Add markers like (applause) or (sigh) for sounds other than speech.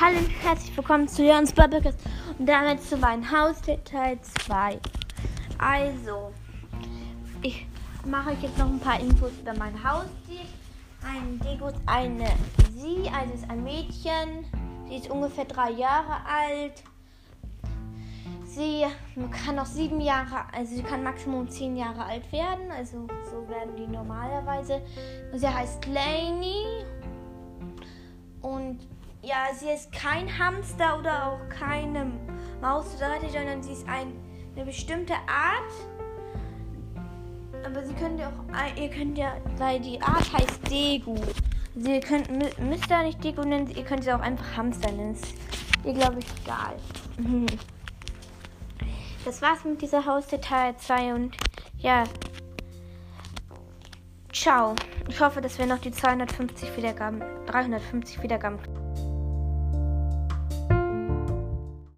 Hallo und herzlich willkommen zu Jörns Podcast und damit zu meinem Haustier 2. Also, ich mache euch jetzt noch ein paar Infos über mein Haustier. Ein ist eine sie, also ist ein Mädchen. Sie ist ungefähr drei Jahre alt. Sie kann noch sieben Jahre, also sie kann maximum zehn Jahre alt werden. Also so werden die normalerweise. Sie heißt Lainey. Ja, sie ist kein Hamster oder auch keine Maus oder Ratte, sondern sie ist ein, eine bestimmte Art. Aber sie könnt ja auch, ihr könnt ja, weil die Art heißt Degu. Also ihr könnt, müsst da nicht Degu nennen, ihr könnt sie auch einfach Hamster nennen. Ist ihr, glaube ich, egal. (laughs) Das war's mit dieser Hausdetail 2 und ja. Ciao. Ich hoffe, dass wir noch die 250 Wiedergaben, 350 Wiedergaben